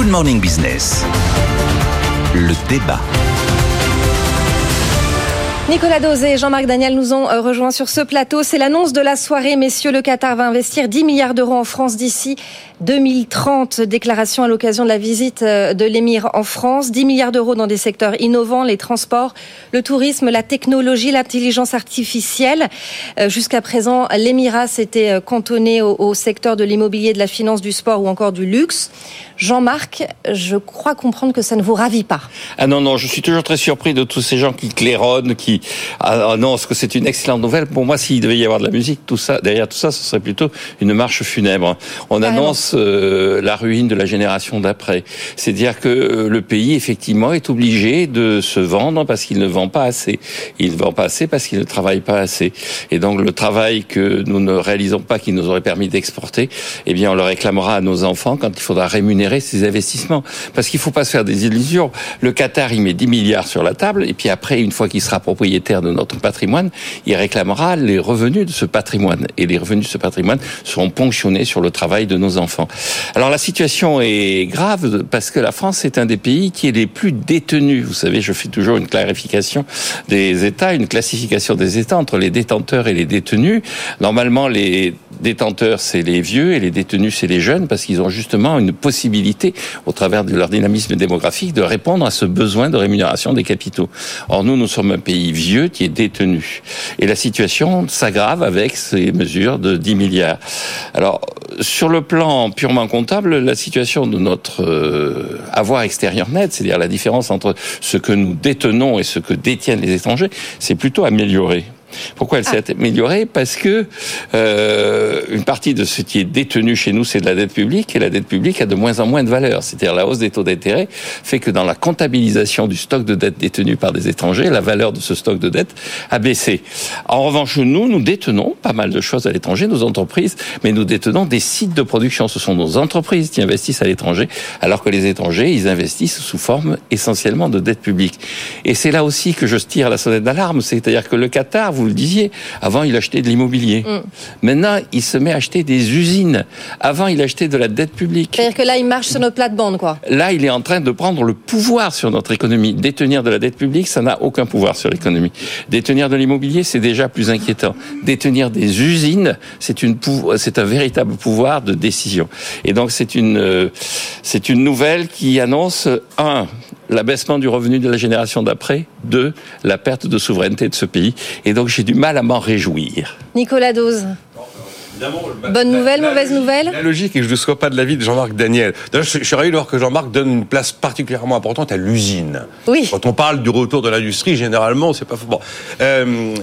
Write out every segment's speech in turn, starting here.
Good Morning Business. Le débat. Nicolas Dosé et Jean-Marc Daniel nous ont euh, rejoints sur ce plateau. C'est l'annonce de la soirée. Messieurs, le Qatar va investir 10 milliards d'euros en France d'ici 2030. Déclaration à l'occasion de la visite euh, de l'émir en France. 10 milliards d'euros dans des secteurs innovants, les transports, le tourisme, la technologie, l'intelligence artificielle. Euh, jusqu'à présent, l'émirat s'était cantonné au secteur de l'immobilier, de la finance, du sport ou encore du luxe. Jean-Marc, je crois comprendre que ça ne vous ravit pas. Ah non, non, je suis toujours très surpris de tous ces gens qui claironnent, qui annoncent que c'est une excellente nouvelle. Pour moi, s'il devait y avoir de la musique, tout ça, derrière tout ça, ce serait plutôt une marche funèbre. On annonce euh, la ruine de la génération d'après. C'est-à-dire que euh, le pays, effectivement, est obligé de se vendre parce qu'il ne vend pas assez. Il ne vend pas assez parce qu'il ne travaille pas assez. Et donc, le travail que nous ne réalisons pas, qui nous aurait permis d'exporter, eh bien, on le réclamera à nos enfants quand il faudra rémunérer ces investissements. Parce qu'il ne faut pas se faire des illusions. Le Qatar, il met 10 milliards sur la table, et puis après, une fois qu'il sera propriétaire de notre patrimoine, il réclamera les revenus de ce patrimoine. Et les revenus de ce patrimoine seront ponctionnés sur le travail de nos enfants. Alors la situation est grave parce que la France est un des pays qui est les plus détenus. Vous savez, je fais toujours une clarification des États, une classification des États entre les détenteurs et les détenus. Normalement, les détenteurs, c'est les vieux et les détenus, c'est les jeunes parce qu'ils ont justement une possibilité au travers de leur dynamisme démographique, de répondre à ce besoin de rémunération des capitaux. Or, nous, nous sommes un pays vieux qui est détenu. Et la situation s'aggrave avec ces mesures de 10 milliards. Alors, sur le plan purement comptable, la situation de notre euh, avoir extérieur net, c'est-à-dire la différence entre ce que nous détenons et ce que détiennent les étrangers, c'est plutôt amélioré. Pourquoi elle s'est ah. améliorée Parce que euh, une partie de ce qui est détenu chez nous, c'est de la dette publique, et la dette publique a de moins en moins de valeur. C'est-à-dire la hausse des taux d'intérêt fait que dans la comptabilisation du stock de dette détenu par des étrangers, la valeur de ce stock de dette a baissé. En revanche, nous, nous détenons pas mal de choses à l'étranger, nos entreprises, mais nous détenons des sites de production. Ce sont nos entreprises qui investissent à l'étranger, alors que les étrangers, ils investissent sous forme essentiellement de dette publique. Et c'est là aussi que je tire la sonnette d'alarme, c'est-à-dire que le Qatar, vous le disiez. Avant, il achetait de l'immobilier. Mm. Maintenant, il se met à acheter des usines. Avant, il achetait de la dette publique. C'est-à-dire que là, il marche sur notre plate-bande, quoi. Là, il est en train de prendre le pouvoir sur notre économie. Détenir de la dette publique, ça n'a aucun pouvoir sur l'économie. Détenir de l'immobilier, c'est déjà plus inquiétant. Détenir des usines, c'est une c'est un véritable pouvoir de décision. Et donc, c'est une, euh, c'est une nouvelle qui annonce un l'abaissement du revenu de la génération d'après, deux, la perte de souveraineté de ce pays. Et donc j'ai du mal à m'en réjouir. Nicolas Dose. Bonne nouvelle, mauvaise nouvelle? La logique et je ne sois pas de l'avis de Jean-Marc Daniel. D'ailleurs, je, suis ravi de voir que Jean-Marc donne une place particulièrement importante à l'usine. Oui. Quand on parle du retour de l'industrie, généralement, c'est pas faux. Bon. Euh,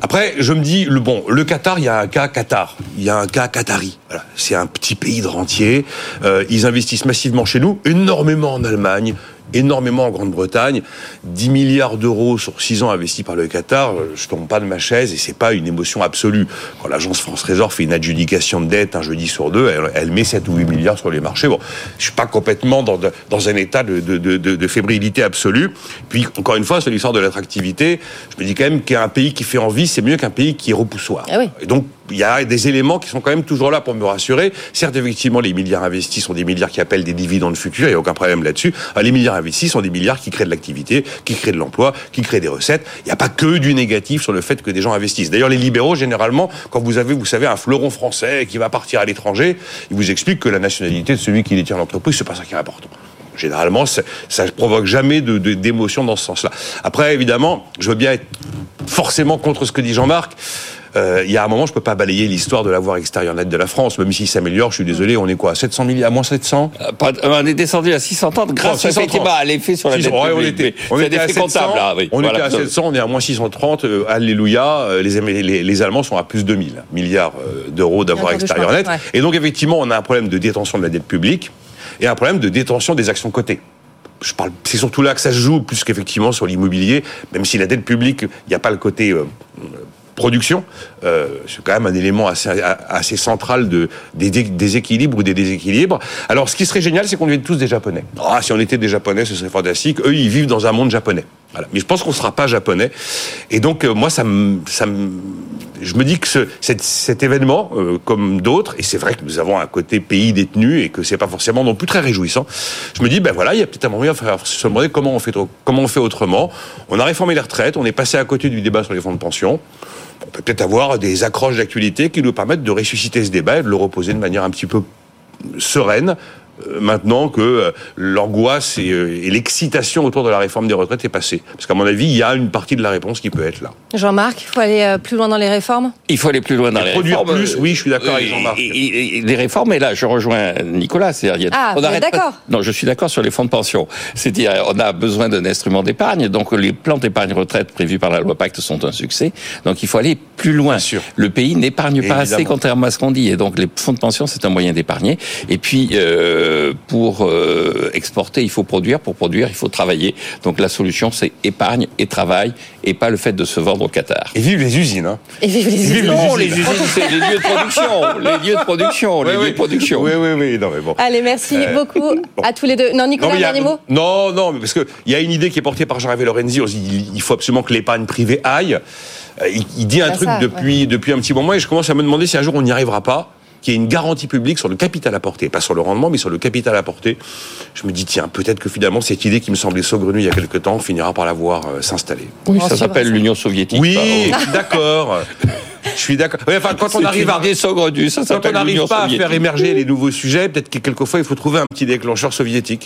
après, je me dis, le bon, le Qatar, il y a un cas Qatar, il y a un cas Qatari. Voilà. C'est un petit pays de rentier. Euh, ils investissent massivement chez nous, énormément en Allemagne, énormément en Grande-Bretagne. 10 milliards d'euros sur 6 ans investis par le Qatar, je tombe pas de ma chaise et c'est pas une émotion absolue. Quand l'agence France Trésor fait une adjudication de dette un jeudi sur deux, elle, met 7 ou 8 milliards sur les marchés. Bon, je suis pas complètement dans, dans un état de, de, de, de, fébrilité absolue. Puis, encore une fois, sur l'histoire de l'attractivité, je me dis quand même qu'un pays qui fait envie, c'est mieux qu'un pays qui est repoussoir. Ah oui. Et donc, il y a des éléments qui sont quand même toujours là pour me rassurer. Certes, effectivement, les milliards investis sont des milliards qui appellent des dividendes futurs, il n'y a aucun problème là-dessus. Ah, les milliards investis sont des milliards qui créent de l'activité, qui créent de l'emploi, qui créent des recettes. Il n'y a pas que du négatif sur le fait que des gens investissent. D'ailleurs, les libéraux, généralement, quand vous avez, vous savez, un fleuron français qui va partir à l'étranger, ils vous expliquent que la nationalité de celui qui détient l'entreprise, c'est pas ça qui est important. Généralement, ça ne provoque jamais d'émotion dans ce sens-là. Après, évidemment, je veux bien être forcément contre ce que dit Jean-Marc. Euh, il y a un moment, je peux pas balayer l'histoire de l'avoir extérieur net de la France, même s'il s'améliore. Je suis désolé, on est quoi, 700 milliards, à moins 700 euh, On est descendu à 630 grâce effectivement à l'effet sur la dette on était, on était à 700, là, oui. On était à 700, on est à moins 630. Euh, alléluia, les, les, les, Allemands sont à plus de 2000 milliards d'euros d'avoir extérieur net. Et donc effectivement, on a un problème de détention de la dette publique et un problème de détention des actions cotées je parle, c'est surtout là que ça se joue plus qu'effectivement sur l'immobilier, même si la dette publique, il n'y a pas le côté production, euh, c'est quand même un élément assez, assez central de, des, des, équilibres ou des déséquilibres. Alors, ce qui serait génial, c'est qu'on devienne tous des Japonais. Ah, si on était des Japonais, ce serait fantastique. Eux, ils vivent dans un monde japonais. Voilà. Mais je pense qu'on ne sera pas japonais. Et donc, euh, moi, ça ça me, je me dis que ce, cet, événement, euh, comme d'autres, et c'est vrai que nous avons un côté pays détenu et que c'est pas forcément non plus très réjouissant. Je me dis, ben voilà, il y a peut-être un moyen de se demander comment on fait, comment on fait autrement. On a réformé les retraites, on est passé à côté du débat sur les fonds de pension. On peut peut-être avoir des accroches d'actualité qui nous permettent de ressusciter ce débat et de le reposer de manière un petit peu sereine, maintenant que euh, l'angoisse euh, et, l'excitation autour de la réforme des retraites est passée. Parce qu'à mon avis, il y a une partie de la réponse qui peut être là. Jean-Marc, il faut aller plus loin dans les réformes? Il faut aller plus loin dans les produire réformes. plus, oui, je suis d'accord avec Jean-Marc. Les réformes, et là, je rejoins Nicolas. C'est-à-dire, ah, on arrête d'accord? Non, je suis d'accord sur les fonds de pension. C'est-à-dire, on a besoin d'un instrument d'épargne. Donc, les plans d'épargne retraite prévus par la loi Pacte sont un succès. Donc, il faut aller plus loin. sûr. Le pays n'épargne pas assez, contrairement à ce qu'on dit. Et donc, les fonds de pension, c'est un moyen d'épargner. Et puis, euh, pour euh, exporter, il faut produire. Pour produire, il faut travailler. Donc la solution, c'est épargne et travail, et pas le fait de se vendre au Qatar. Et vive les usines. Hein. Et vive les usines. Non, les usines, c'est les lieux de production. Les lieux de production. les lieux de production. Oui, oui, oui. Non, mais bon. Allez, merci euh, beaucoup à tous les deux. Non, Nicolas, non, dernier mot Non, non, parce qu'il y a une idée qui est portée par Jean-Hervé Lorenzi. Il faut absolument que l'épargne privée aille. Euh, il, dit un truc depuis, depuis un petit moment et je commence à me demander si un jour on n'y arrivera pas qu'il y ait une garantie publique sur le capital apporté, pas sur le rendement, mais sur le capital apporté. Je me dis, tiens, peut-être que finalement, cette idée qui me semblait saugrenue il y a quelque temps finira par la voir euh, s'installer. Oui, ça s'appelle l'Union soviétique. Oui, d'accord. Je suis d'accord. enfin, quand on arrive à ça quand on n'arrive pas à faire émerger les nouveaux sujets, peut-être que quelquefois il faut trouver un petit déclencheur soviétique.